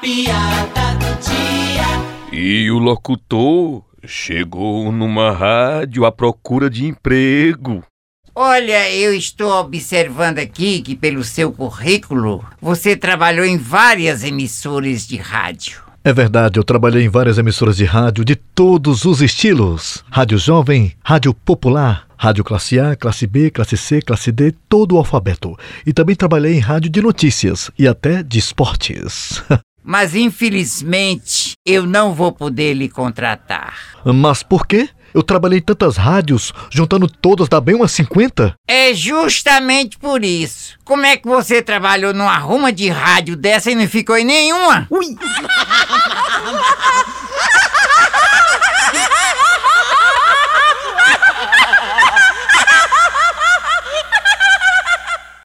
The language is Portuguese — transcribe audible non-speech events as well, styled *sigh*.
piada do dia. E o locutor chegou numa rádio à procura de emprego. Olha, eu estou observando aqui que, pelo seu currículo, você trabalhou em várias emissoras de rádio. É verdade, eu trabalhei em várias emissoras de rádio de todos os estilos: rádio jovem, rádio popular, rádio classe A, classe B, classe C, classe D, todo o alfabeto. E também trabalhei em rádio de notícias e até de esportes. *laughs* Mas, infelizmente, eu não vou poder lhe contratar. Mas por quê? Eu trabalhei em tantas rádios, juntando todas dá bem umas 50? É justamente por isso. Como é que você trabalhou numa ruma de rádio dessa e não ficou em nenhuma? Ui! *laughs*